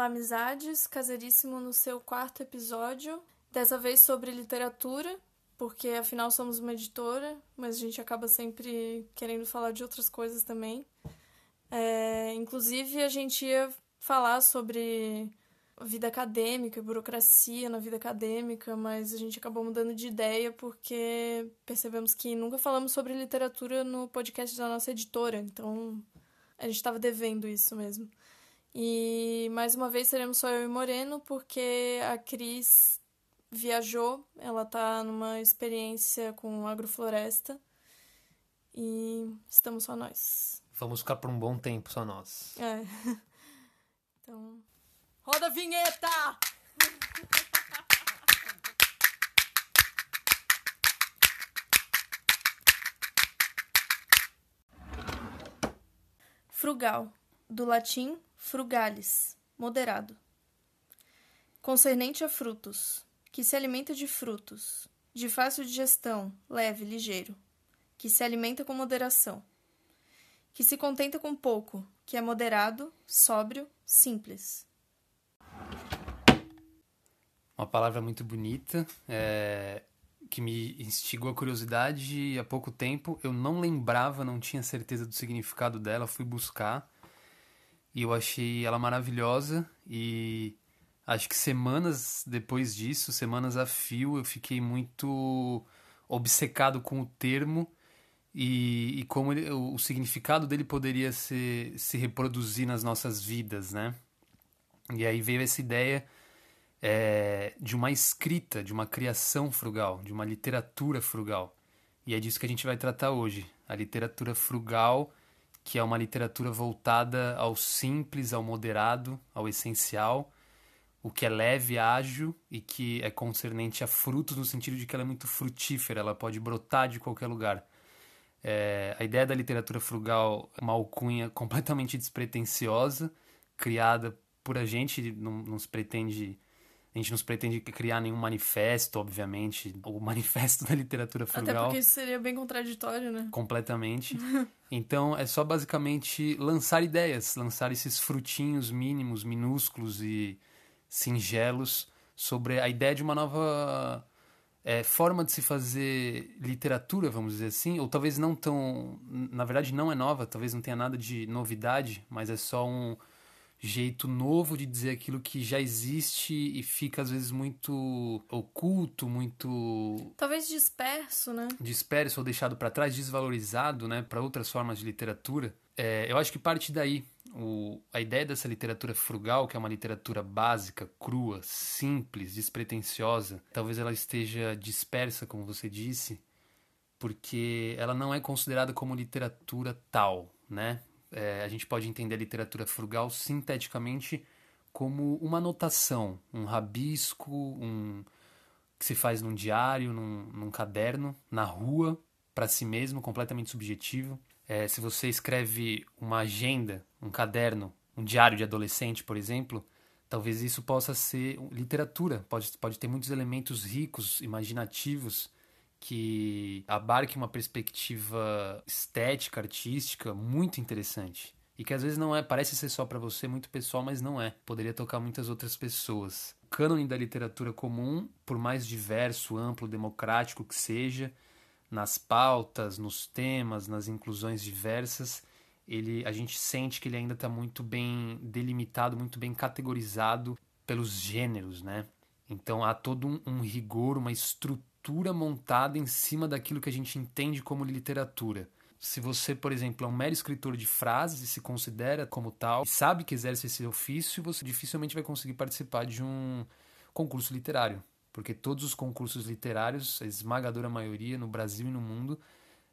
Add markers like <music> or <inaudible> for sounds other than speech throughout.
Olá, amizades! Caseiríssimo no seu quarto episódio. Dessa vez sobre literatura, porque afinal somos uma editora, mas a gente acaba sempre querendo falar de outras coisas também. É, inclusive, a gente ia falar sobre vida acadêmica, burocracia na vida acadêmica, mas a gente acabou mudando de ideia porque percebemos que nunca falamos sobre literatura no podcast da nossa editora, então a gente estava devendo isso mesmo. E mais uma vez seremos só eu e Moreno, porque a Cris viajou, ela tá numa experiência com agrofloresta e estamos só nós. Vamos ficar por um bom tempo só nós. É. <laughs> Então. Roda a vinheta! <laughs> Frugal, do latim frugalis, moderado. Concernente a frutos, que se alimenta de frutos, de fácil digestão, leve, ligeiro, que se alimenta com moderação, que se contenta com pouco, que é moderado, sóbrio, simples. Uma palavra muito bonita, é, que me instigou a curiosidade há pouco tempo. Eu não lembrava, não tinha certeza do significado dela, fui buscar e eu achei ela maravilhosa e acho que semanas depois disso, semanas a fio, eu fiquei muito obcecado com o termo e, e como ele, o, o, significado dele poderia se, se reproduzir nas nossas vidas, né? E aí veio essa ideia é, de uma escrita, de uma criação frugal, de uma literatura frugal. E é disso que a gente vai tratar hoje. A literatura frugal que é uma literatura voltada ao simples, ao moderado, ao essencial, o que é leve, ágil e que é concernente a frutos no sentido de que ela é muito frutífera, ela pode brotar de qualquer lugar. É, a ideia da literatura frugal é uma alcunha <laughs> completamente despretensiosa, criada por a gente, não, não se pretende a gente não pretende criar nenhum manifesto, obviamente, o manifesto <laughs> da literatura frugal. Até porque isso seria bem contraditório, né? Completamente. <laughs> então, é só basicamente lançar ideias, lançar esses frutinhos mínimos, minúsculos e singelos sobre a ideia de uma nova é, forma de se fazer literatura, vamos dizer assim, ou talvez não tão. Na verdade, não é nova, talvez não tenha nada de novidade, mas é só um jeito novo de dizer aquilo que já existe e fica às vezes muito oculto, muito talvez disperso, né? Disperso ou deixado para trás, desvalorizado, né, para outras formas de literatura. É, eu acho que parte daí o, a ideia dessa literatura frugal, que é uma literatura básica, crua, simples, despretensiosa, talvez ela esteja dispersa, como você disse, porque ela não é considerada como literatura tal, né? É, a gente pode entender a literatura frugal sinteticamente como uma anotação, um rabisco, um que se faz num diário, num, num caderno, na rua, para si mesmo, completamente subjetivo. É, se você escreve uma agenda, um caderno, um diário de adolescente, por exemplo, talvez isso possa ser literatura, pode, pode ter muitos elementos ricos, imaginativos, que abarque uma perspectiva estética, artística muito interessante. E que às vezes não é, parece ser só para você, muito pessoal, mas não é. Poderia tocar muitas outras pessoas. O cânone da literatura comum, por mais diverso, amplo, democrático que seja, nas pautas, nos temas, nas inclusões diversas, ele, a gente sente que ele ainda está muito bem delimitado, muito bem categorizado pelos gêneros, né? Então há todo um, um rigor, uma estrutura estrutura montada em cima daquilo que a gente entende como literatura. Se você, por exemplo, é um mero escritor de frases e se considera como tal, sabe que exerce esse ofício, você dificilmente vai conseguir participar de um concurso literário. Porque todos os concursos literários, a esmagadora maioria no Brasil e no mundo,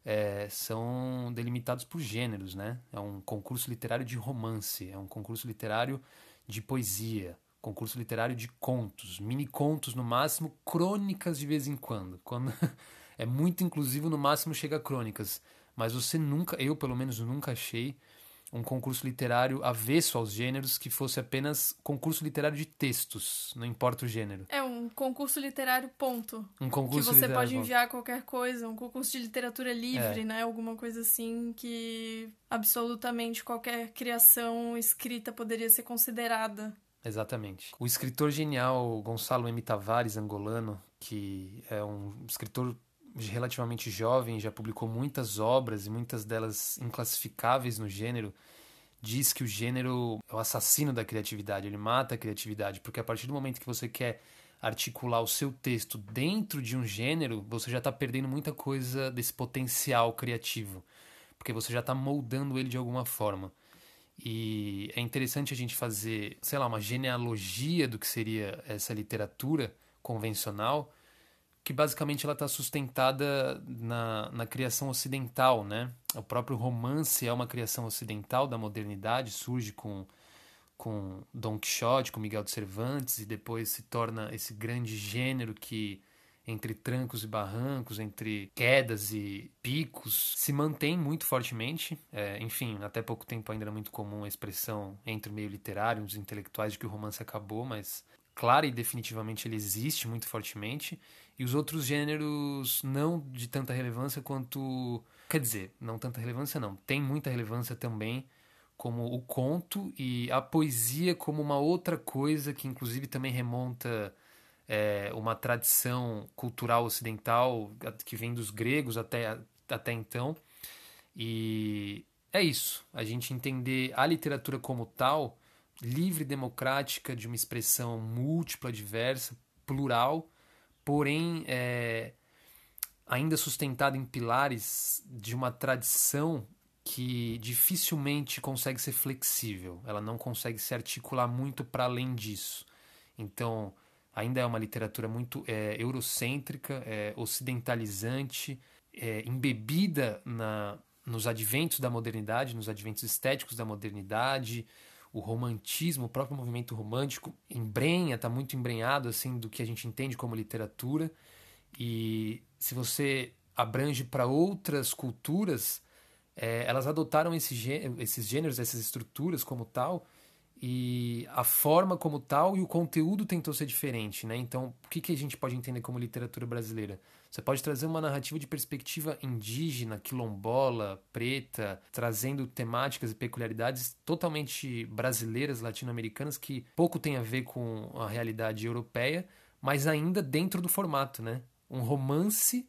é, são delimitados por gêneros, né? É um concurso literário de romance, é um concurso literário de poesia, concurso literário de contos, mini contos no máximo, crônicas de vez em quando. Quando <laughs> é muito inclusivo, no máximo chega a crônicas. Mas você nunca, eu pelo menos nunca achei um concurso literário avesso aos gêneros que fosse apenas concurso literário de textos, não importa o gênero. É um concurso literário ponto. Um concurso que você pode enviar ponto. qualquer coisa, um concurso de literatura livre, é. né? Alguma coisa assim que absolutamente qualquer criação escrita poderia ser considerada Exatamente. O escritor genial Gonçalo M. Tavares, angolano, que é um escritor relativamente jovem, já publicou muitas obras e muitas delas inclassificáveis no gênero, diz que o gênero é o assassino da criatividade, ele mata a criatividade, porque a partir do momento que você quer articular o seu texto dentro de um gênero, você já está perdendo muita coisa desse potencial criativo, porque você já está moldando ele de alguma forma. E é interessante a gente fazer, sei lá, uma genealogia do que seria essa literatura convencional, que basicamente ela está sustentada na, na criação ocidental, né? O próprio romance é uma criação ocidental da modernidade, surge com com Don Quixote, com Miguel de Cervantes, e depois se torna esse grande gênero que, entre trancos e barrancos, entre quedas e picos, se mantém muito fortemente. É, enfim, até pouco tempo ainda era muito comum a expressão entre o meio literário, os intelectuais, de que o romance acabou, mas clara e definitivamente ele existe muito fortemente. E os outros gêneros não de tanta relevância quanto. Quer dizer, não tanta relevância, não. Tem muita relevância também como o conto e a poesia como uma outra coisa que inclusive também remonta é, uma tradição cultural ocidental que vem dos gregos até, até então. E é isso, a gente entender a literatura como tal, livre, democrática, de uma expressão múltipla, diversa, plural, porém é, ainda sustentada em pilares de uma tradição que dificilmente consegue ser flexível, ela não consegue se articular muito para além disso. Então, ainda é uma literatura muito é, eurocêntrica, é, ocidentalizante, é, embebida na, nos adventos da modernidade, nos adventos estéticos da modernidade, o romantismo, o próprio movimento romântico embrenha, está muito embrenhado assim do que a gente entende como literatura. E se você abrange para outras culturas, é, elas adotaram esse esses gêneros, essas estruturas como tal, e a forma como tal e o conteúdo tentou ser diferente, né? Então, o que, que a gente pode entender como literatura brasileira? Você pode trazer uma narrativa de perspectiva indígena, quilombola, preta, trazendo temáticas e peculiaridades totalmente brasileiras, latino-americanas, que pouco tem a ver com a realidade europeia, mas ainda dentro do formato, né? Um romance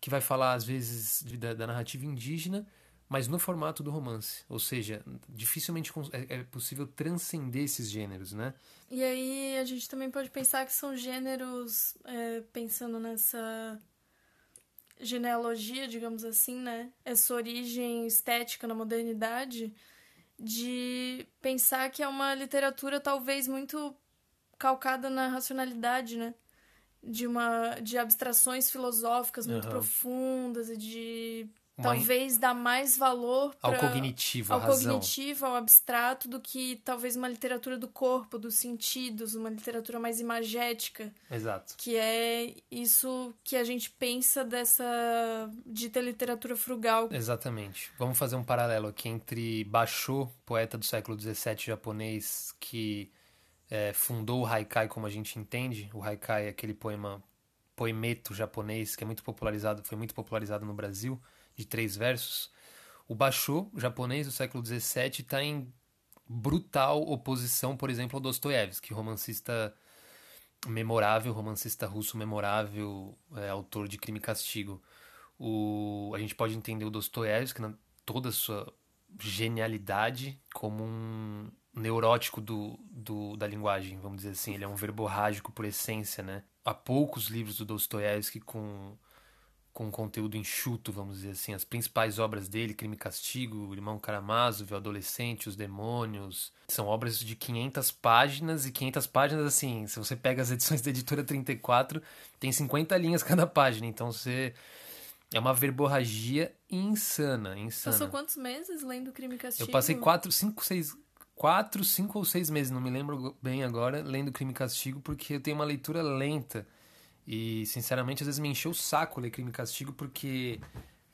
que vai falar, às vezes, da, da narrativa indígena, mas no formato do romance. Ou seja, dificilmente é, é possível transcender esses gêneros, né? E aí a gente também pode pensar que são gêneros, é, pensando nessa genealogia, digamos assim, né? Essa origem estética na modernidade, de pensar que é uma literatura talvez muito calcada na racionalidade, né? De, uma, de abstrações filosóficas muito uhum. profundas e de talvez dá mais valor pra, ao cognitivo, ao cognitivo, ao abstrato do que talvez uma literatura do corpo, dos sentidos, uma literatura mais imagética. Exato. Que é isso que a gente pensa dessa dita literatura frugal. Exatamente. Vamos fazer um paralelo aqui entre Basho, poeta do século XVII japonês que é, fundou o haikai como a gente entende. O haikai é aquele poema poemeto japonês que é muito popularizado, foi muito popularizado no Brasil de três versos, o Basho, japonês do século XVII, está em brutal oposição, por exemplo, ao Dostoiévski, romancista memorável, romancista russo memorável, é, autor de Crime e Castigo. O, a gente pode entender o Dostoiévski, na toda a sua genialidade, como um neurótico do, do, da linguagem, vamos dizer assim. Ele é um verborrágico por essência, né? Há poucos livros do Dostoiévski com com conteúdo enxuto, vamos dizer assim. As principais obras dele, Crime e Castigo, O Irmão Karamazov, O Adolescente, Os Demônios, são obras de 500 páginas e 500 páginas, assim, se você pega as edições da editora 34, tem 50 linhas cada página, então você... É uma verborragia insana, insana. Passou quantos meses lendo Crime e Castigo? Eu passei 4, 5, 6... 4, 5 ou 6 meses, não me lembro bem agora, lendo Crime e Castigo, porque eu tenho uma leitura lenta. E, sinceramente, às vezes me encheu o saco ler Crime e Castigo porque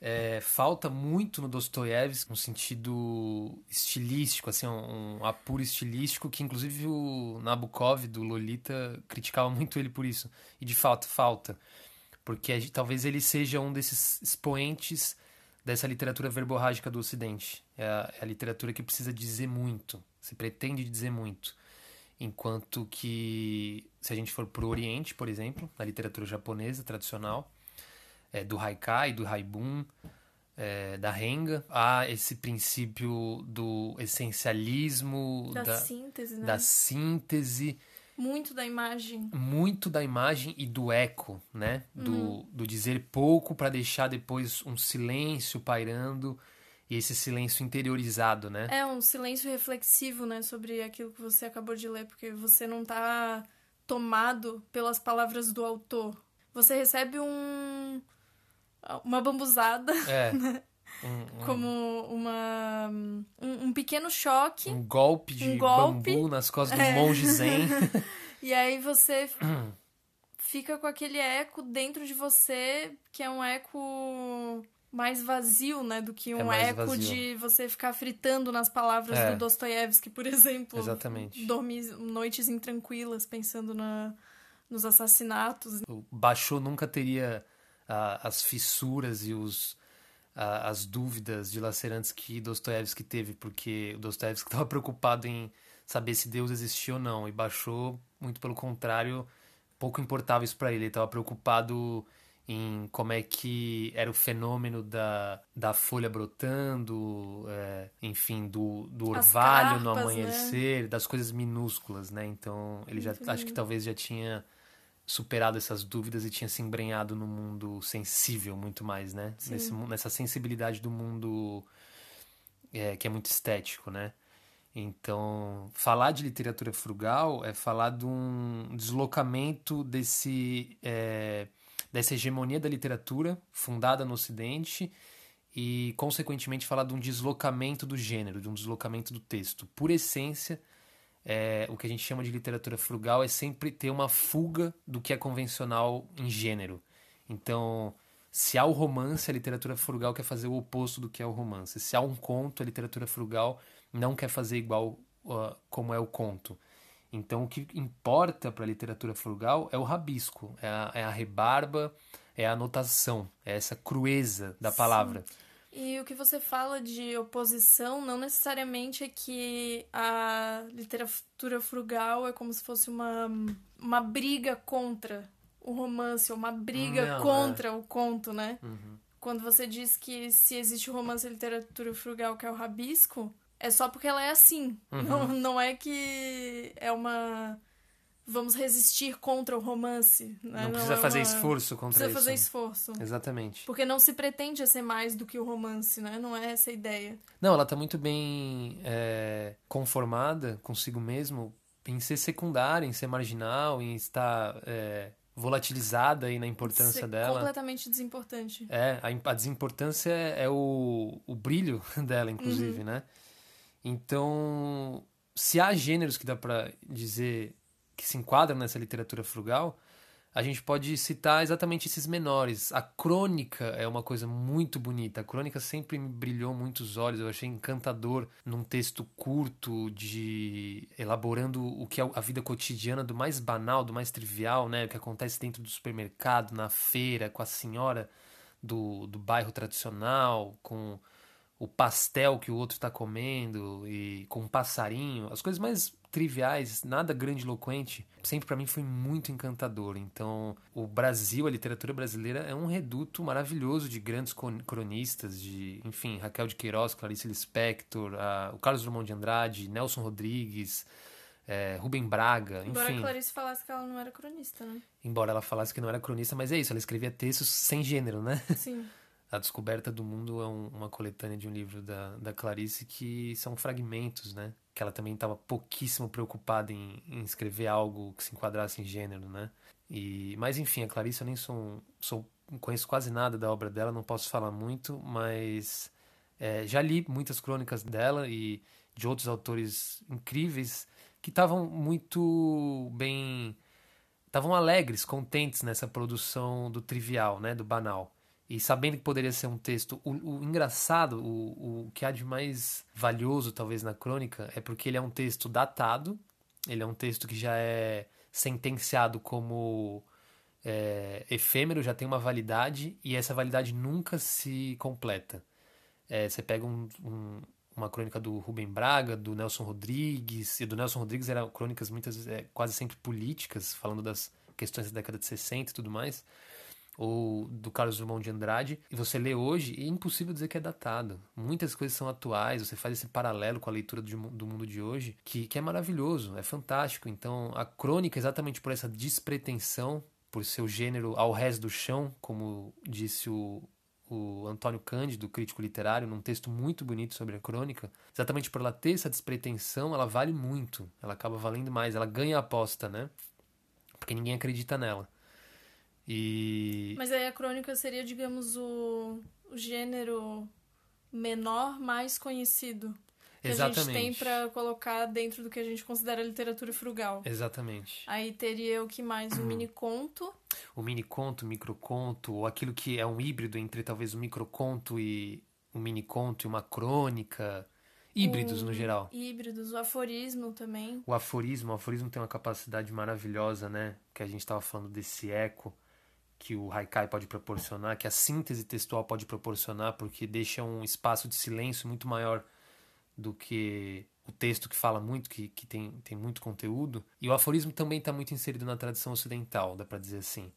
é, falta muito no Dostoiévski um sentido estilístico, assim, um, um apuro estilístico que, inclusive, o Nabokov, do Lolita, criticava muito ele por isso. E, de fato, falta. Porque talvez ele seja um desses expoentes dessa literatura verborrágica do Ocidente. É a, é a literatura que precisa dizer muito, se pretende dizer muito. enquanto que se a gente for para o Oriente, por exemplo, na literatura japonesa tradicional, é, do haikai, do haibun, é, da renga, há esse princípio do essencialismo, da, da síntese, né? da síntese muito da imagem. Muito da imagem e do eco, né? Do, uhum. do dizer pouco para deixar depois um silêncio pairando e esse silêncio interiorizado, né? É um silêncio reflexivo, né, sobre aquilo que você acabou de ler, porque você não tá tomado pelas palavras do autor. Você recebe um uma bambuzada, é. <laughs> né? Um, um... como uma um, um, pequeno choque, um golpe de um golpe. bambu nas costas do é. monge zen. <laughs> e aí você <coughs> fica com aquele eco dentro de você, que é um eco mais vazio, né, do que é um é eco vazio. de você ficar fritando nas palavras é. do Dostoiévski, por <laughs> exemplo. Exatamente. Dormir noites intranquilas pensando na, nos assassinatos. O Basho nunca teria uh, as fissuras e os as dúvidas dilacerantes que Dostoiévski teve, porque o Dostoiévski <laughs> estava preocupado em saber se Deus existia ou não, e baixou, muito pelo contrário, pouco importava isso para ele, ele estava preocupado em como é que era o fenômeno da, da folha brotando, é, enfim, do, do orvalho carpas, no né? amanhecer, né? das coisas minúsculas, né? Então, ele já, acho que talvez já tinha superado essas dúvidas e tinha se embrenhado no mundo sensível muito mais, né? Nesse, nessa sensibilidade do mundo é, que é muito estético, né? Então, falar de literatura frugal é falar de um deslocamento desse, é, dessa hegemonia da literatura fundada no Ocidente e, consequentemente, falar de um deslocamento do gênero, de um deslocamento do texto. Por essência, é, o que a gente chama de literatura frugal é sempre ter uma fuga do que é convencional em gênero. Então, se há o romance, a literatura frugal quer fazer o oposto do que é o romance. Se há um conto, a literatura frugal não quer fazer igual uh, como é o conto. Então, o que importa para a literatura frugal é o rabisco, é a, é a, rebarba, é a anotação, é essa crueza da palavra. Sim. E o que você fala de oposição não necessariamente é que a literatura frugal é como se fosse uma, uma briga contra o romance, ou uma briga não, contra é. o conto, né? Uhum. Quando você diz que se existe o romance e literatura frugal, que é o rabisco, é só porque ela é assim. Uhum. Não, não é que é uma vamos resistir contra o romance. Né? Não, precisa não é fazer uma... esforço contra precisa isso. Precisa fazer esforço. Exatamente. Porque não se pretende ser mais do que o romance, né? Não é essa a ideia. Não, ela está muito bem é, conformada consigo mesmo em ser secundária, em ser marginal, em estar é, volatilizada aí na importância ser dela. Completamente desimportante. É, a, a desimportância é o, o brilho <laughs> dela, inclusive, uhum. né? Então, se há gêneros que dá para dizer que se enquadram nessa literatura frugal, a gente pode citar exatamente esses menores. A crônica é uma coisa muito bonita. A crônica sempre me brilhou muito os olhos. Eu achei encantador num texto curto de elaborando o que é a vida cotidiana do mais banal, do mais trivial, né? O que acontece dentro do supermercado, na feira, com a senhora do, do bairro tradicional, com o pastel que o outro está comendo e com um passarinho, as coisas mais triviais, nada grandiloquente, sempre para mim foi muito encantador. Então, o Brasil, a literatura brasileira é um reduto maravilhoso de grandes cronistas, de, enfim, Raquel de Queiroz, Clarice Lispector, a, o Carlos Drummond de Andrade, Nelson Rodrigues, é, Rubem Braga, enfim. Embora a Clarice falasse que ela não era cronista, né? Embora ela falasse que não era cronista, mas é isso, ela escrevia textos sem gênero, né? Sim. <laughs> A Descoberta do Mundo é um, uma coletânea de um livro da, da Clarice que são fragmentos, né? Que ela também estava pouquíssimo preocupada em, em, escrever algo que se enquadrasse em gênero, né? E, mas enfim, a Clarice eu nem sou, sou conheço quase nada da obra dela, não posso falar muito, mas é, já li muitas crônicas dela e de outros autores incríveis que estavam muito bem, estavam alegres, contentes nessa produção do trivial, né, do banal e sabendo que poderia ser um texto. O, o engraçado, o, o que há de mais valioso, talvez, na crônica, é porque ele é um texto datado, ele é um texto que já é sentenciado como é, efêmero, já tem uma validade, e essa validade nunca se completa. É, você pega um, um, uma crônica do Rubem Braga, do Nelson Rodrigues, e do Nelson Rodrigues eram crônicas muitas é, quase sempre políticas, falando das questões da década de 60 e tudo mais, ou do Carlos Drummond de Andrade, e você lê hoje, é impossível dizer que é datado. Muitas coisas são atuais, você faz esse paralelo com a leitura do, do mundo de hoje, que, que é maravilhoso, é fantástico. Então, a crônica, exatamente por essa despretensão, por seu gênero ao resto do chão, como disse o, o Antônio Cândido, crítico literário, num texto muito bonito sobre a crônica, exatamente por ela ter essa despretensão, ela vale muito, ela acaba valendo mais, ela ganha a aposta, né? Porque ninguém acredita nela. E... Mas aí a crônica seria, digamos, o, o gênero menor mais conhecido. Que Exatamente. a gente tem para colocar dentro do que a gente considera literatura frugal. Exatamente. Aí teria o que mais? O mini conto. O mini conto, o microconto, ou aquilo que é um híbrido entre talvez o microconto e um mini conto e uma crônica. Híbridos o... no geral. Híbridos, o aforismo também. O aforismo, o aforismo tem uma capacidade maravilhosa, né? Que a gente estava falando desse eco que o haikai pode proporcionar, que a síntese textual pode proporcionar, porque deixa um espaço de silêncio muito maior do que o texto que fala muito, que, que tem, tem muito conteúdo. E o aforismo também está muito inserido na tradição ocidental, dá para dizer assim.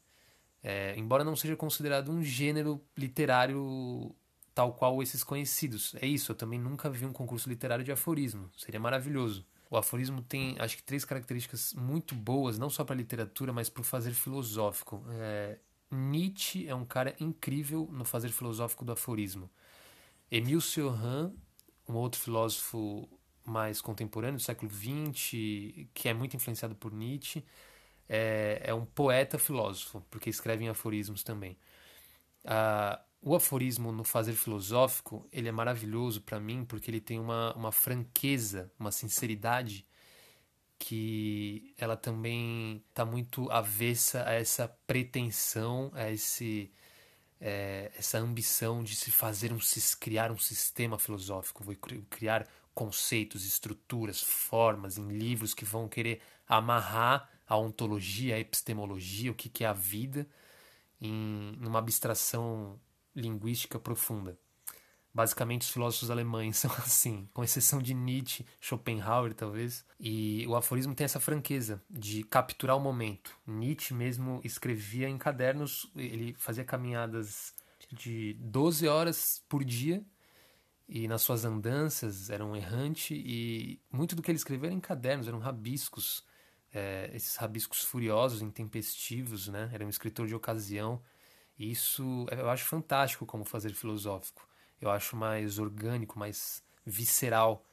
É, embora não seja considerado um gênero literário tal qual esses conhecidos. É isso, eu também nunca vi um concurso literário de aforismo. Seria maravilhoso. O aforismo tem, acho que, três características muito boas, não só para a literatura, mas para o fazer filosófico. É, Nietzsche é um cara incrível no fazer filosófico do aforismo. Emile Cioran, um outro filósofo mais contemporâneo do século XX, que é muito influenciado por Nietzsche, é, é um poeta filósofo, porque escreve em aforismos também. Ah, o aforismo no fazer filosófico ele é maravilhoso para mim porque ele tem uma, uma franqueza, uma sinceridade que ela também está muito avessa a essa pretensão, a esse é, essa ambição de se fazer um criar um sistema filosófico, vou criar conceitos, estruturas, formas em livros que vão querer amarrar a ontologia, a epistemologia, o que, que é a vida, em uma abstração linguística profunda. Basicamente, os filósofos alemães <laughs> são assim, com exceção de Nietzsche, Schopenhauer, talvez. E o aforismo tem essa franqueza de capturar o momento. Nietzsche mesmo escrevia em cadernos, ele fazia caminhadas de 12 horas por dia e nas suas andanças era um errante e muito do que ele escrevia era em cadernos, eram rabiscos, é, esses rabiscos furiosos, intempestivos, né? Era um escritor de ocasião. E isso eu acho fantástico como fazer filosófico eu acho mais orgânico, mais visceral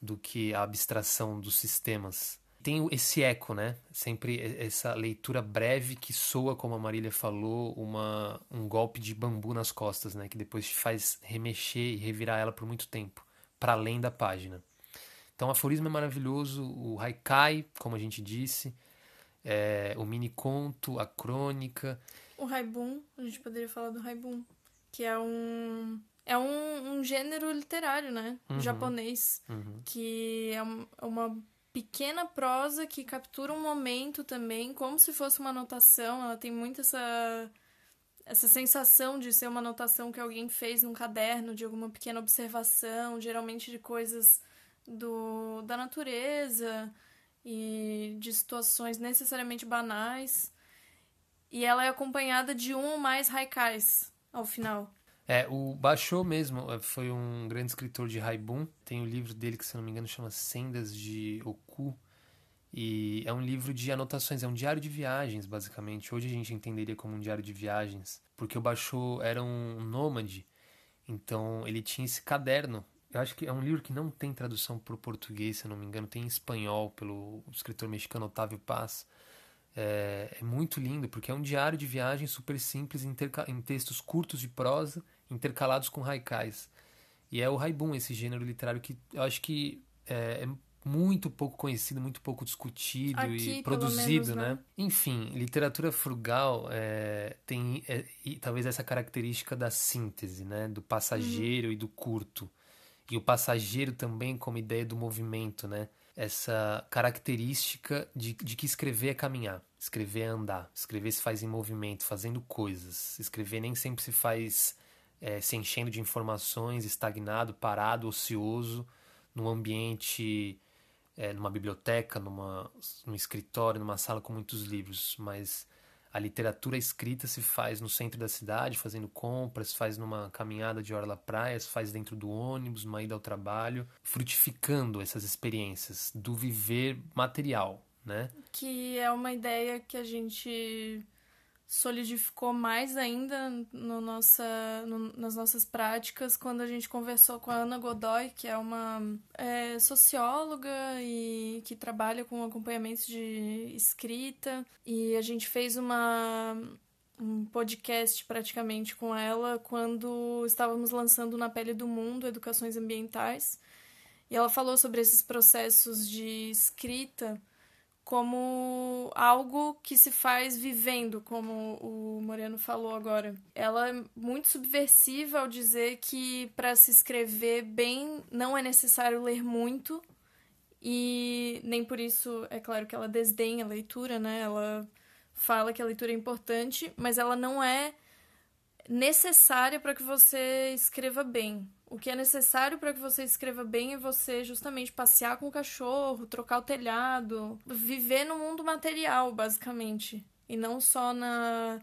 do que a abstração dos sistemas. Tem esse eco, né? Sempre essa leitura breve que soa, como a Marília falou, uma, um golpe de bambu nas costas, né? Que depois te faz remexer e revirar ela por muito tempo, para além da página. Então, o aforismo é maravilhoso, o haikai, como a gente disse, é, o mini conto, a crônica. O haibun, a gente poderia falar do haibun, que é um é um, um gênero literário, né? Uhum. Japonês. Uhum. Que é, é uma pequena prosa que captura um momento também, como se fosse uma anotação. Ela tem muito essa, essa sensação de ser uma anotação que alguém fez num caderno, de alguma pequena observação, geralmente de coisas do, da natureza e de situações necessariamente banais. E ela é acompanhada de um ou mais haikais ao final. É, o Basho mesmo é, foi um grande escritor de Haibun. Tem o um livro dele que, se não me engano, chama Sendas de Oku. E é um livro de anotações, é um diário de viagens, basicamente. Hoje a gente entenderia como um diário de viagens, porque o Basho era um nômade, então ele tinha esse caderno. Eu acho que é um livro que não tem tradução para o português, se não me engano, tem em espanhol pelo escritor mexicano Otávio Paz. É, é, muito lindo, porque é um diário de viagem super simples, em textos curtos de prosa, intercalados com haikais. E é o haibun, esse gênero literário que eu acho que é, é muito pouco conhecido, muito pouco discutido Aqui, e produzido, menos, né? né? Enfim, literatura frugal é, tem é, e, talvez essa característica da síntese, né? Do passageiro uhum. e do curto. E o passageiro também como ideia do movimento, né? essa característica de, de que escrever é caminhar, escrever é andar, escrever se faz em movimento, fazendo coisas. Escrever nem sempre se faz é, se enchendo de informações, estagnado, parado, ocioso, num ambiente, é, numa biblioteca, numa, num escritório, numa sala com muitos livros, mas a literatura escrita se faz no centro da cidade, fazendo compras, faz numa caminhada de orla praia, se faz dentro do ônibus, numa ida ao trabalho, frutificando essas experiências do viver material, né? Que é uma ideia que a gente solidificou mais ainda no nossa, no, nas nossas práticas quando a gente conversou com a Ana Godoy, que é uma é, socióloga e que trabalha com acompanhamento de escrita. E a gente fez uma, um podcast praticamente com ela quando estávamos lançando Na Pele do Mundo Educações Ambientais. E ela falou sobre esses processos de escrita como algo que se faz vivendo, como o Moreno falou agora. Ela é muito subversiva ao dizer que para se escrever bem não é necessário ler muito e nem por isso é claro que ela desdenha a leitura, né? Ela fala que a leitura é importante, mas ela não é necessária para que você escreva bem. O que é necessário para que você escreva bem é você justamente passear com o cachorro, trocar o telhado, viver no mundo material, basicamente, e não só na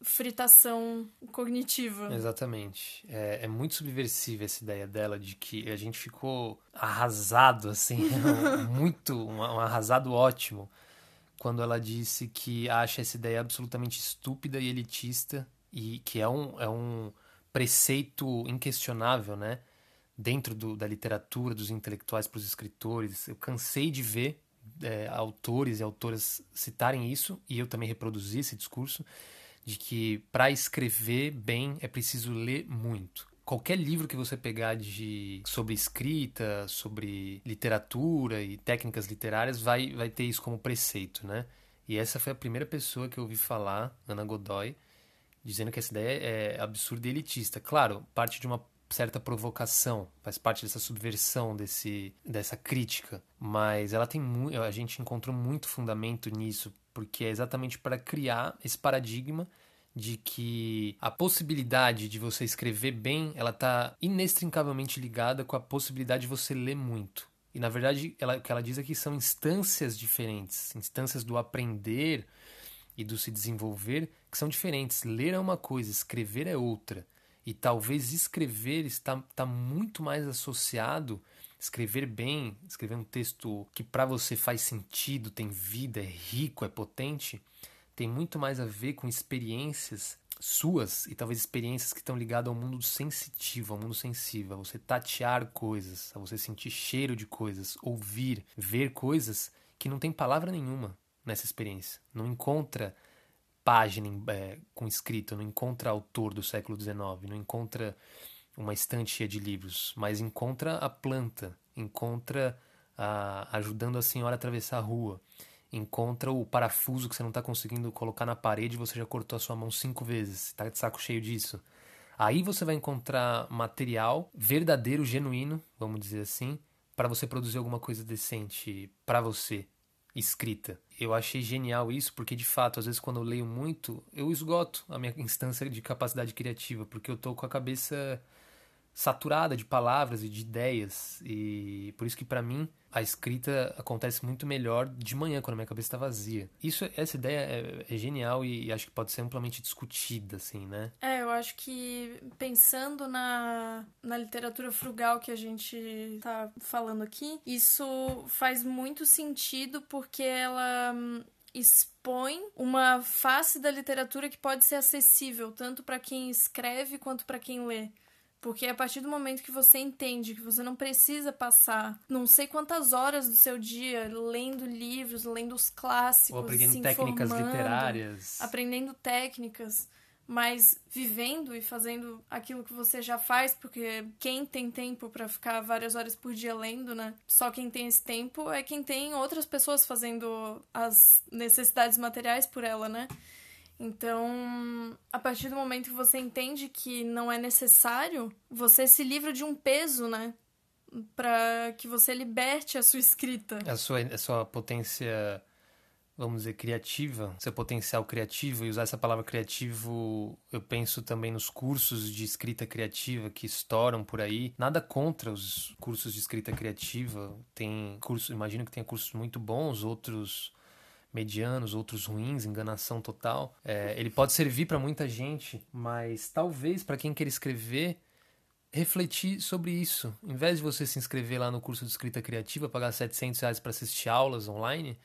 fritação cognitiva. Exatamente. É, é muito subversiva essa ideia dela de que a gente ficou arrasado, assim, <laughs> muito, um, um arrasado ótimo, quando ela disse que acha essa ideia absolutamente estúpida e elitista e que é um, é um preceito inquestionável, né? Dentro do, da literatura, dos intelectuais para os escritores. Eu cansei de ver é, autores e autoras citarem isso, e eu também reproduzi esse discurso, de que para escrever bem é preciso ler muito. Qualquer livro que você pegar de, sobre escrita, sobre literatura e técnicas literárias vai, vai ter isso como preceito, né? E essa foi a primeira pessoa que eu ouvi falar, Ana Godoy, dizendo que essa ideia é absurda e elitista. Claro, parte de uma certa provocação, faz parte dessa subversão, desse, dessa crítica, mas ela tem muito, a gente encontrou muito fundamento nisso, porque é exatamente para criar esse paradigma de que a possibilidade de você escrever bem, ela está inextricavelmente ligada com a possibilidade de você ler muito. E na verdade, ela, o que ela diz aqui são instâncias diferentes, instâncias do aprender, e do se desenvolver que são diferentes. Ler é uma coisa, escrever é outra. E talvez escrever está, está muito mais associado, escrever bem, escrever um texto que para você faz sentido, tem vida, é rico, é potente, tem muito mais a ver com experiências suas e talvez experiências que estão ligadas ao mundo sensitivo, ao mundo sensível, a você tatear coisas, a você sentir cheiro de coisas, ouvir, ver coisas que não tem palavra nenhuma nessa experiência. Não encontra página é, com escrito, não encontra autor do século XIX, não encontra uma estante cheia de livros, mas encontra a planta, encontra a, ajudando a senhora a atravessar a rua, encontra o parafuso que você não está conseguindo colocar na parede e você já cortou a sua mão cinco vezes, está de saco cheio disso. Aí você vai encontrar material verdadeiro, genuíno, vamos dizer assim, para você produzir alguma coisa decente para você, escrita. Eu achei genial isso porque, de fato, às vezes quando eu leio muito, eu esgoto a minha <laughs> instância de capacidade criativa, porque eu tô com a cabeça saturada de palavras e de ideias. E por isso que, para mim, a escrita acontece muito melhor de manhã, quando a minha cabeça está vazia. Isso, essa ideia é, é genial e, acho que pode ser amplamente discutida, assim, né? É, eu acho que pensando na, na literatura frugal que a gente tá falando aqui, isso faz muito sentido porque ela hum, expõe uma face da literatura que pode ser acessível tanto para quem escreve quanto para quem lê. Porque a partir do momento que você entende que você não precisa passar não sei quantas horas do seu dia lendo livros, lendo os clássicos, Ou aprendendo técnicas literárias, aprendendo técnicas, mas vivendo e fazendo aquilo que você já faz, porque quem tem tempo para ficar várias horas por dia lendo, né? Só quem tem esse tempo é quem tem outras pessoas fazendo as necessidades materiais por ela, né? Então, a partir do momento que você entende que não é necessário, você se livra de um peso, né? Para que você liberte a sua escrita. A sua, a sua potência vamos dizer, criativa, seu potencial criativo, e usar essa palavra criativo, eu penso também nos cursos de escrita criativa que estouram por aí. Nada contra os cursos de escrita criativa, tem cursos, imagino que tenha cursos muito bons, outros medianos, outros ruins, enganação total. É, ele pode servir para muita gente, mas talvez para quem quer escrever, refletir sobre isso. Em vez de você se inscrever lá no curso de escrita criativa, pagar 700 reais para assistir aulas online,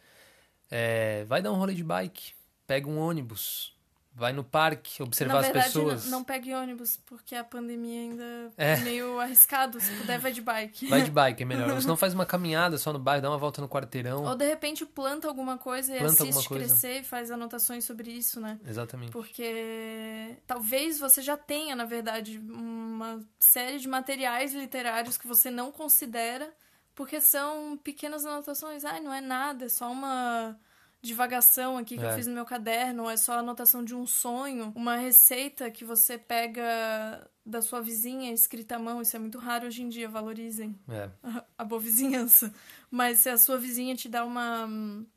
é, vai dar um rolê de bike, pega um ônibus, vai no parque observar verdade, as pessoas. Não, não pegue ônibus, porque a pandemia ainda é meio arriscado. Se puder, vai de bike. Vai de bike, é melhor. Ou <laughs> se não faz uma caminhada só no bairro, dá uma volta no quarteirão. Ou de repente planta alguma coisa e planta assiste crescer e faz anotações sobre isso, né? Exatamente. Porque talvez você já tenha, na verdade, uma série de materiais literários que você não considera, porque são pequenas anotações. Ai, ah, não é nada, é só uma divagação aqui que é. eu fiz no meu caderno, é só a anotação de um sonho, uma receita que você pega da sua vizinha escrita à mão, isso é muito raro hoje em dia, valorizem é. a, <laughs> a boa vizinhança. Mas se a sua vizinha te dá uma,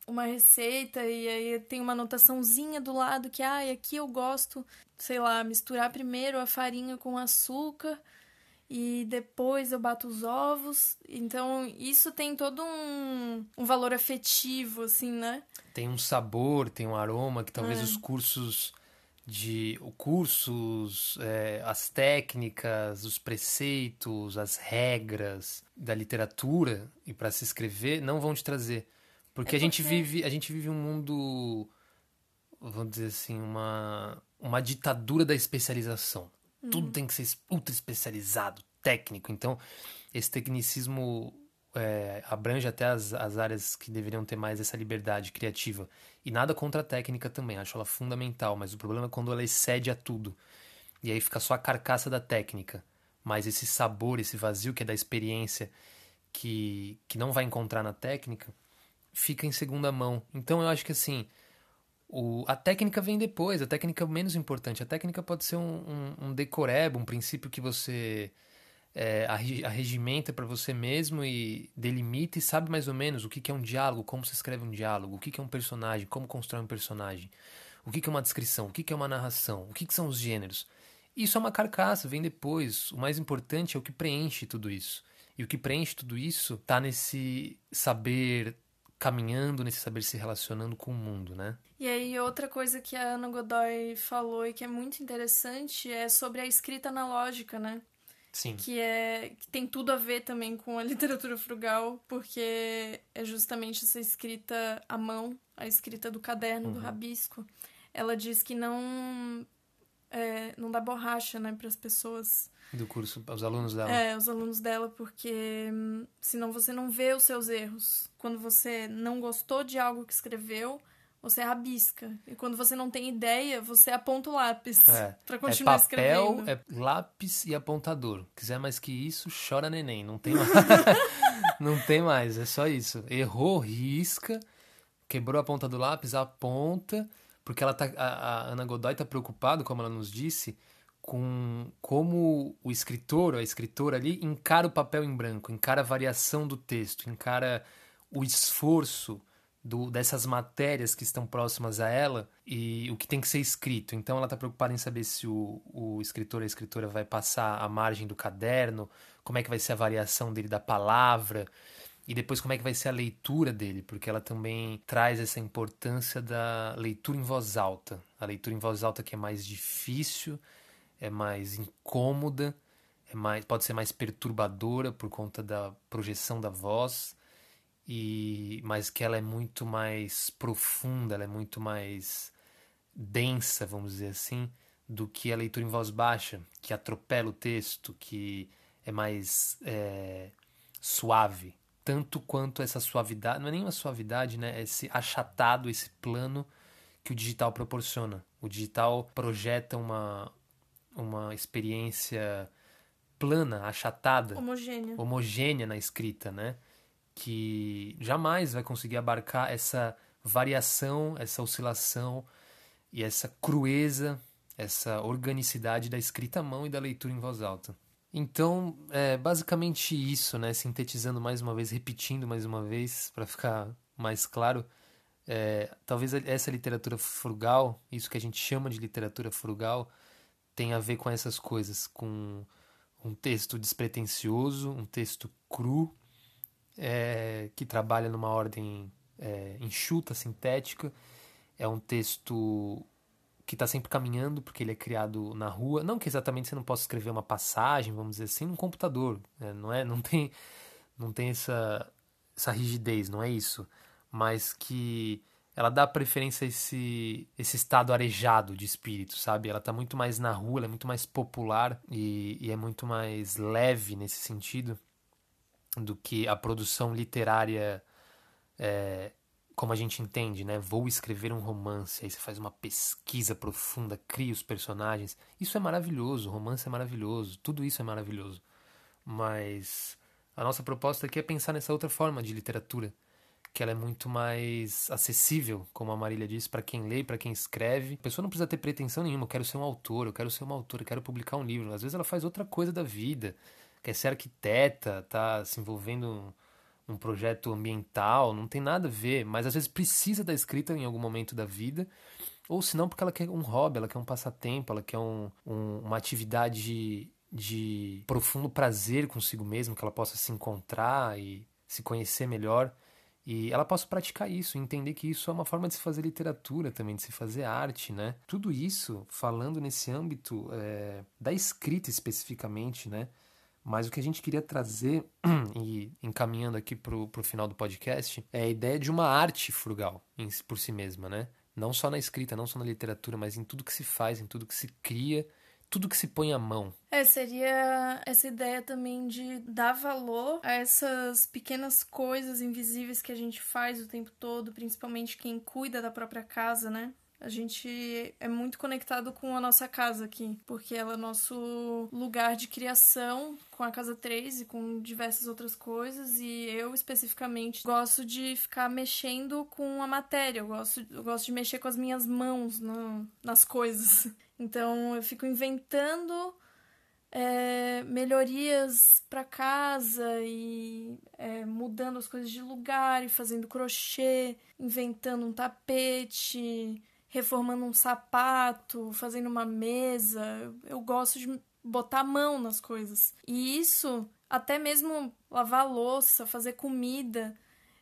uma receita e aí tem uma anotaçãozinha do lado que, ah, aqui eu gosto, sei lá, misturar primeiro a farinha com açúcar e depois eu bato os ovos. Então, isso tem todo um, um valor afetivo, assim, né? Tem um sabor, tem um aroma que talvez é. os cursos de cursos, é, as técnicas, os preceitos, as regras da literatura e para se escrever não vão te trazer, porque, é porque, a gente vive a gente vive um mundo, vamos dizer assim, uma uma ditadura da especialização. Tudo uhum. tem que ser ultra especializado, técnico. Então, esse tecnicismo é, abrange até as, as áreas que deveriam ter mais essa liberdade criativa. E nada contra a técnica também, acho ela fundamental, mas o problema é quando ela excede a tudo. E aí fica só a carcaça da técnica. Mas esse sabor, esse vazio que é da experiência, que, que não vai encontrar na técnica, fica em segunda mão. Então eu acho que assim o, a técnica vem depois, a técnica é menos importante. A técnica pode ser um, um, um decorebo, um princípio que você é, arregimenta para você mesmo e delimita e sabe mais ou menos o que, que é um diálogo, como se escreve um diálogo, o que, que é um personagem, como constrói um personagem, o que, que é uma descrição, o que, que é uma narração, o que, que são os gêneros. Isso é uma carcaça, vem depois. O mais importante é o que preenche tudo isso. E o que preenche tudo isso está nesse saber caminhando nesse saber se relacionando com o mundo, né? E aí outra coisa que a Ana Godoy falou e que é muito interessante é sobre a escrita analógica, né? Sim. Que é que tem tudo a ver também com a <laughs> literatura frugal, porque é justamente essa escrita à mão, a escrita do caderno, uhum. do rabisco. Ela diz que não é, não dá borracha, né, para as pessoas do curso, os alunos dela. É, os alunos dela, porque hum, senão você não vê os seus erros. Quando você não gostou de algo que escreveu, você rabisca. E quando você não tem ideia, você aponta o lápis é. <laughs> para continuar é papel, escrevendo. É lápis e apontador. Quiser mais que isso, chora neném. Não tem mais. <laughs> não tem mais, é só isso. Errou, risca. Quebrou a ponta do lápis, aponta. Porque ela tá, a, a Ana Godoy tá preocupada, como ela nos disse, com como o escritor, a escritora ali, encara o papel em branco, encara a variação do texto, encara o esforço do, dessas matérias que estão próximas a ela e o que tem que ser escrito. Então ela está preocupada em saber se o, o escritor ou a escritora vai passar a margem do caderno, como é que vai ser a variação dele da palavra e depois como é que vai ser a leitura dele, porque ela também traz essa importância da leitura em voz alta. A leitura em voz alta que é mais difícil, é mais incômoda, é mais, pode ser mais perturbadora por conta da projeção da voz, e mas que ela é muito mais profunda, ela é muito mais densa, vamos dizer assim, do que a leitura em voz baixa, que atropela o texto, que é mais é, suave. Tanto quanto essa suavidade, não é nem uma suavidade, né? É esse achatado, esse plano que o digital proporciona. O digital projeta uma, uma experiência plana, achatada, homogênea. homogênea na escrita, né? Que jamais vai conseguir abarcar essa variação, essa oscilação e essa crueza, essa organicidade da escrita à mão e da leitura em voz alta. Então, é basicamente isso, né? Sintetizando mais uma vez, repetindo mais uma vez, para ficar mais claro, É, talvez essa literatura frugal, isso que a gente chama de literatura frugal, tenha a ver com essas coisas, com um texto despretensioso, um texto cru, é, que trabalha numa ordem é, enxuta, sintética. É um texto que está sempre caminhando, porque ele é criado na rua. Não que exatamente você não possa escrever uma passagem, vamos dizer assim, num computador. Né? Não, é, não tem, não tem essa, essa rigidez, não é isso. Mas que ela dá preferência a esse, esse estado arejado de espírito, sabe? Ela está muito mais na rua, ela é muito mais popular e, e é muito mais leve nesse sentido do que a produção literária é, como a gente entende, né? Vou escrever um romance, aí você faz uma pesquisa profunda, cria os personagens. Isso é maravilhoso, romance é maravilhoso, tudo isso é maravilhoso. Mas a nossa proposta aqui é pensar nessa outra forma de literatura, que ela é muito mais acessível, como a Marília disse, para quem lê, para quem escreve. A pessoa não precisa ter pretensão nenhuma, eu quero ser um autor, eu quero ser uma autora, eu quero publicar um livro. Às vezes ela faz outra coisa da vida, quer ser arquiteta, tá se envolvendo num projeto ambiental, não tem nada a ver, mas às vezes precisa da escrita em algum momento da vida, ou se não porque ela quer um hobby, ela quer um passatempo, ela quer um, um, uma atividade de profundo prazer consigo mesmo, que ela possa se encontrar e se conhecer melhor. E ela possa praticar isso, entender que isso é uma forma de se fazer literatura também, de se fazer arte, né? Tudo isso falando nesse âmbito é, da escrita especificamente, né? Mas o que a gente queria trazer, <clears throat> e encaminhando aqui para o final do podcast, é a ideia de uma arte frugal em, por si mesma, né? Não só na escrita, não só na literatura, mas em tudo que se faz, em tudo que se cria, tudo que se põe à mão. É, seria essa ideia também de dar valor a essas pequenas coisas invisíveis que a gente faz o tempo todo, principalmente quem cuida da própria casa, né? A gente é muito conectado com a nossa casa aqui, porque ela é nosso lugar de criação com a casa 3 e com diversas outras coisas. E eu, especificamente, gosto de ficar mexendo com a matéria. Eu gosto, eu gosto de mexer com as minhas mãos no, nas coisas. <laughs> Então eu fico inventando é, melhorias para casa e é, mudando as coisas de lugar e fazendo crochê, inventando um tapete reformando um sapato, fazendo uma mesa. Eu gosto de botar a mão nas coisas. E isso, até mesmo lavar louça, fazer comida,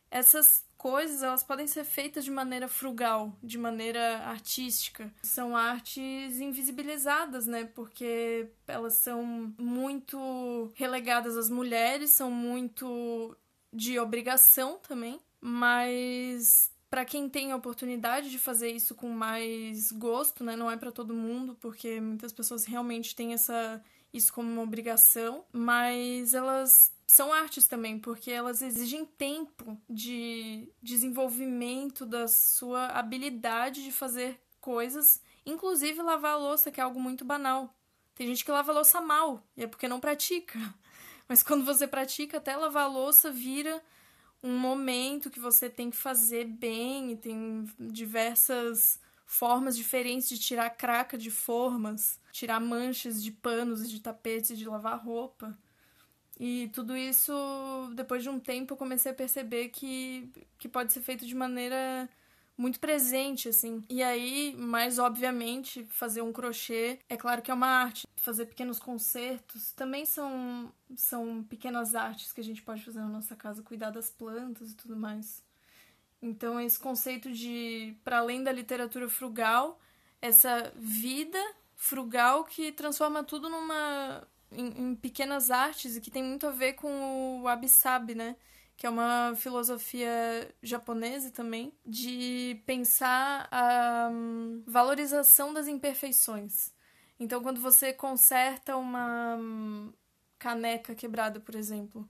essas coisas elas podem ser feitas de maneira frugal, de maneira artística. São artes invisibilizadas, né? Porque elas são muito relegadas às mulheres, são muito de obrigação também, mas para quem tem a oportunidade de fazer isso com mais gosto, né? Não é para todo mundo, porque muitas pessoas realmente têm essa isso como uma obrigação, mas elas são artes também, porque elas exigem tempo de desenvolvimento da sua habilidade de fazer coisas, inclusive lavar a louça, que é algo muito banal. Tem gente que lava a louça mal, e é porque não pratica. <laughs> Mas quando você pratica, até lavar a louça vira um momento que você tem que fazer bem e tem diversas formas diferentes de tirar craca de formas, tirar manchas de panos de tapetes de lavar roupa. E tudo isso, depois de um tempo, eu comecei a perceber que, que pode ser feito de maneira muito presente, assim. E aí, mais obviamente, fazer um crochê, é claro que é uma arte. Fazer pequenos concertos também são, são pequenas artes que a gente pode fazer na nossa casa, cuidar das plantas e tudo mais. Então, esse conceito de, para além da literatura frugal, essa vida frugal que transforma tudo numa em, em pequenas artes e que tem muito a ver com o wabi-sabi, né? Que é uma filosofia japonesa também, de pensar a um, valorização das imperfeições. Então, quando você conserta uma um, caneca quebrada, por exemplo,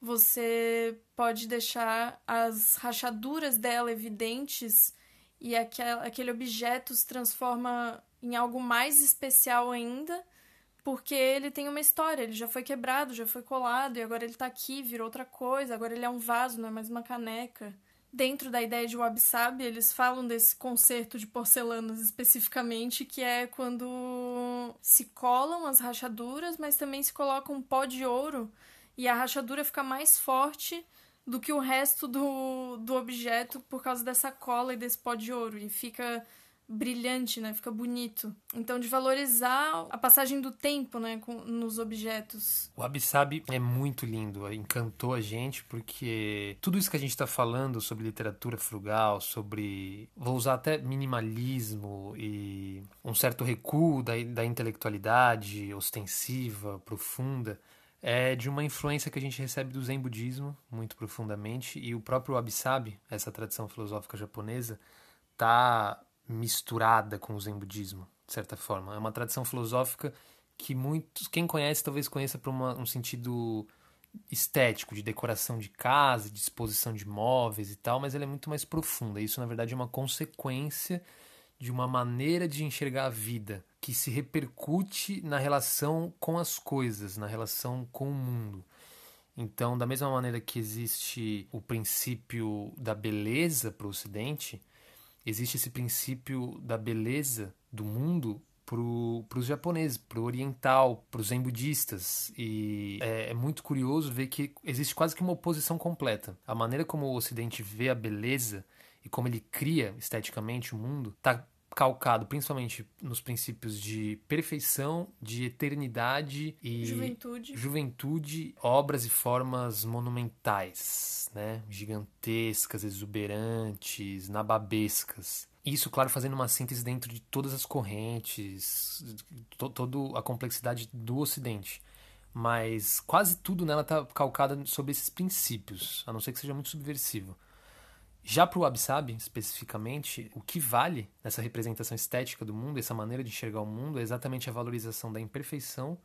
você pode deixar as rachaduras dela evidentes e aquele objeto se transforma em algo mais especial ainda porque ele tem uma história, ele já foi quebrado, já foi colado, e agora ele tá aqui, virou outra coisa, agora ele é um vaso, não é mais uma caneca. Dentro da ideia de wabi sabi, eles falam desse concerto de porcelanas especificamente, que é quando se colam as rachaduras, mas também se coloca um pó de ouro e a rachadura fica mais forte do que o resto do, do objeto por causa dessa cola e desse pó de ouro. E fica brilhante, né? Fica bonito. Então, de valorizar a passagem do tempo, né? Com, nos objetos. O Abissab é muito lindo, encantou a gente, porque tudo isso que a gente está falando sobre literatura frugal, sobre. Vou usar até minimalismo e um certo recuo da, da intelectualidade ostensiva, profunda é de uma influência que a gente recebe do Zen budismo muito profundamente e o próprio Wabi-Sabi, essa tradição filosófica japonesa, tá misturada com o Zen budismo, de certa forma. É uma tradição filosófica que muitos, quem conhece, talvez conheça por uma, um sentido estético, de decoração de casa, de disposição de móveis e tal, mas ela é muito mais profunda. Isso, na verdade, é uma consequência de uma maneira de enxergar a vida que se repercute na relação com as coisas, na relação com o mundo. Então, da mesma maneira que existe o princípio da beleza para o Ocidente, existe esse princípio da beleza do mundo para os japoneses, para o oriental, para os zen budistas. E é, é, muito curioso ver que existe quase que uma oposição completa. A maneira como o Ocidente vê a beleza e como ele cria esteticamente o mundo está calcado principalmente nos princípios de perfeição, de eternidade e juventude, juventude obras e formas monumentais, né? gigantescas, exuberantes, nababescas. Isso, claro, fazendo uma síntese dentro de todas as correntes, to toda a complexidade do Ocidente. Mas quase tudo nela está calcada sobre esses princípios, a não ser que seja muito subversivo. Já para o Absab, especificamente, o que vale nessa representação estética do mundo, essa maneira de enxergar o mundo, é exatamente a valorização da imperfeição,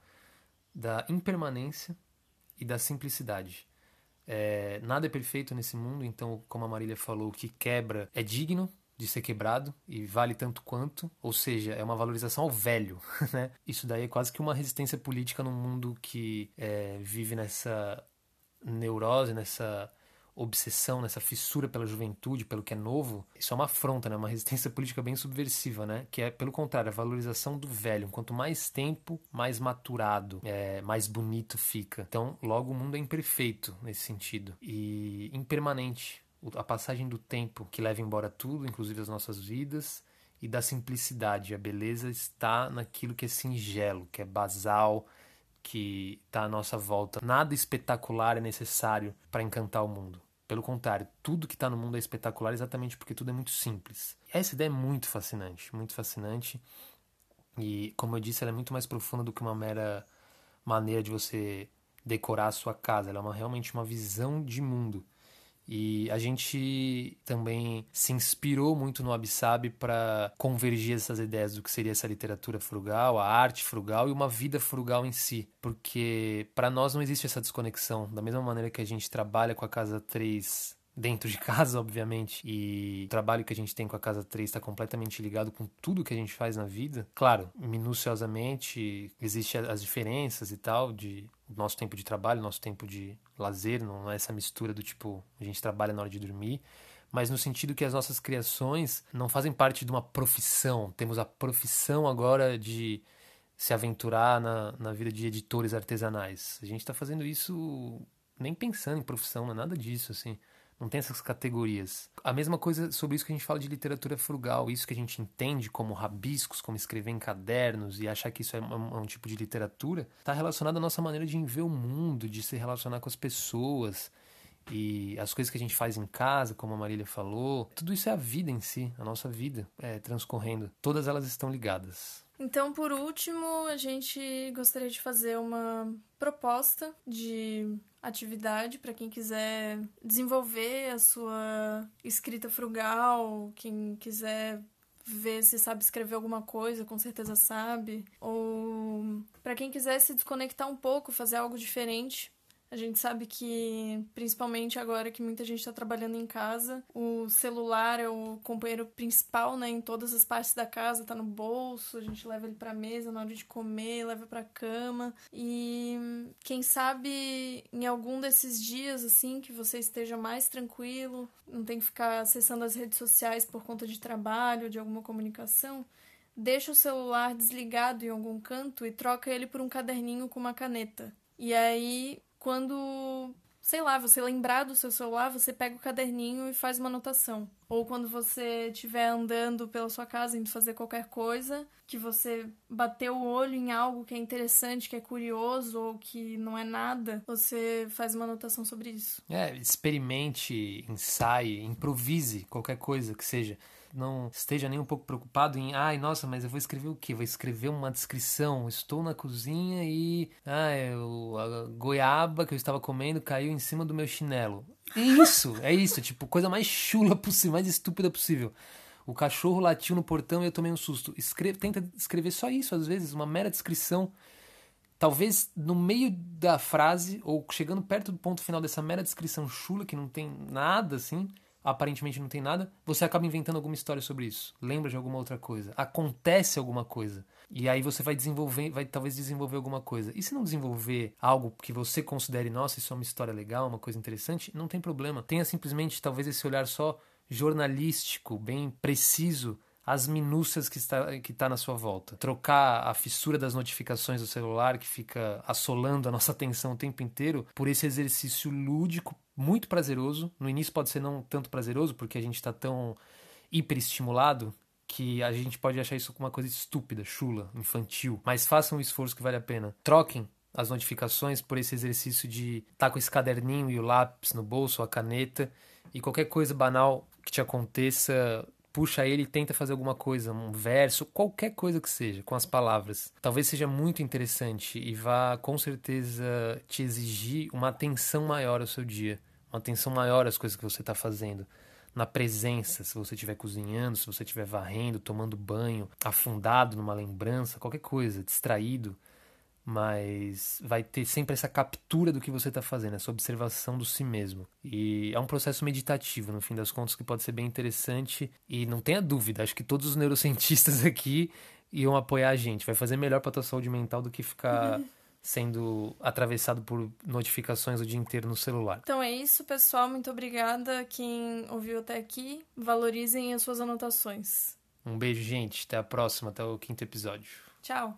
da impermanência e da simplicidade. É, nada é perfeito nesse mundo, então, como a Marília falou, o que quebra é digno de ser quebrado e vale tanto quanto, ou seja, é uma valorização ao velho. <laughs> Né? Isso daí é quase que uma resistência política num mundo que é, vive nessa neurose, nessa obsessão, nessa fissura pela juventude, pelo que é novo, isso é uma afronta, né? uma resistência política bem subversiva, né? que é, pelo contrário, a valorização do velho. Quanto mais tempo, mais maturado, é, mais bonito fica. Então, logo, o mundo é imperfeito nesse sentido e impermanente. A passagem do tempo que leva embora tudo, inclusive as nossas vidas, e da simplicidade. A beleza está naquilo que é singelo, que é basal, que está à nossa volta. Nada espetacular é necessário para encantar o mundo. Pelo contrário, tudo que está no mundo é espetacular exatamente porque tudo é muito simples. Essa ideia é muito fascinante, muito fascinante. E, como eu disse, ela é muito mais profunda do que uma mera maneira de você decorar a sua casa. Ela é uma, realmente uma visão de mundo. E a gente também se inspirou muito no Abissab para convergir essas ideias do que seria essa literatura frugal, a arte frugal e uma vida frugal em si. Porque para nós não existe essa desconexão. Da mesma maneira que a gente trabalha com a Casa 3 dentro de <laughs> casa, obviamente, e o trabalho que a gente tem com a Casa 3 está completamente ligado com tudo que a gente faz na vida. Claro, minuciosamente existem as diferenças e tal de nosso tempo de trabalho, nosso tempo de lazer, não é essa mistura do tipo a gente trabalha na hora de dormir, mas no sentido que as nossas criações não fazem parte de uma profissão. Temos a profissão agora de se aventurar na, na vida de editores artesanais. A gente está fazendo isso nem pensando em profissão, não é nada disso, assim. Não tem essas categorias. A mesma coisa sobre isso que a gente fala de literatura frugal, isso que a gente entende como rabiscos, como escrever em cadernos e achar que isso é um, é um tipo de literatura, está relacionado à nossa maneira de ver o mundo, de se relacionar com as pessoas e as coisas que a gente faz em casa, como a Marília falou. Tudo isso é a vida em si, a nossa vida é, transcorrendo. Todas elas estão ligadas. Então, por último, a gente gostaria de fazer uma proposta de atividade para quem quiser desenvolver a sua escrita frugal, quem quiser ver se sabe escrever alguma coisa, com certeza sabe, ou para quem quiser se desconectar um pouco, fazer algo diferente a gente sabe que, principalmente agora que muita gente está trabalhando em casa, o celular é o companheiro principal, né, em todas as partes da casa, tá no bolso, a gente leva ele para mesa na hora de comer, leva para cama. E quem sabe em algum desses dias assim que você esteja mais tranquilo, não tem que ficar acessando as redes sociais por conta de trabalho, de alguma comunicação, deixa o celular desligado em algum canto e troca ele por um caderninho com uma caneta. E aí quando sei lá, você lembrar do seu celular, você pega o caderninho e faz uma anotação. Ou quando você estiver andando pela sua casa, indo fazer qualquer coisa, que você bateu o olho em algo que é interessante, que é curioso ou que não é nada, você faz uma anotação sobre isso. É, experimente, ensaie, improvise qualquer coisa que seja não esteja nem um pouco preocupado em, ai, nossa, mas eu vou escrever o quê? Vou escrever uma descrição. Estou na cozinha e ah, eu, a goiaba que eu estava comendo caiu em cima do meu chinelo. É isso, é isso, tipo, coisa mais chula possível, mais estúpida possível. O cachorro latiu no portão e eu tomei um susto. Escreve, tenta escrever só isso, às vezes, uma mera descrição. Talvez no meio da frase, ou chegando perto do ponto final dessa mera descrição chula, que não tem nada assim, aparentemente não tem nada, você acaba inventando alguma história sobre isso. Lembra de alguma outra coisa. Acontece alguma coisa. E aí você vai desenvolver, vai talvez desenvolver alguma coisa. E se não desenvolver algo que você considere, nossa, isso é uma história legal, uma coisa interessante, não tem problema. Tenha simplesmente talvez esse olhar só jornalístico, bem preciso as minúcias que está, que está na sua volta. Trocar a fissura das notificações do celular, que fica assolando a nossa <laughs> atenção o tempo inteiro, por esse exercício lúdico, muito prazeroso. No início pode ser não tanto prazeroso, porque a gente está tão hiperestimulado que a gente pode achar isso uma coisa estúpida, chula, infantil. Mas façam um esforço que vale a pena. Troquem as notificações por esse exercício de estar tá com esse caderninho e o lápis no bolso, a caneta, e qualquer coisa banal que te aconteça, puxa ele e tenta fazer alguma coisa, um verso, qualquer coisa que seja, com as palavras. Talvez seja muito interessante e vá com certeza te exigir uma atenção maior ao seu dia, uma atenção maior às coisas que você está fazendo. Na presença, se você estiver cozinhando, se você estiver varrendo, tomando banho, afundado numa lembrança, qualquer coisa, distraído mas vai ter sempre essa captura do que você está fazendo, essa observação do si mesmo. E é um processo meditativo, no fim das contas, que pode ser bem interessante. E não tenha dúvida, acho que todos os neurocientistas <laughs> aqui iam apoiar a gente. Vai fazer melhor para a tua saúde mental do que ficar. Uhum. Sendo atravessado por notificações o dia inteiro no celular. Então é isso, pessoal. Muito obrigada. Quem ouviu até aqui, valorizem as suas anotações. Um beijo, gente. Até a próxima, até o quinto episódio. Tchau.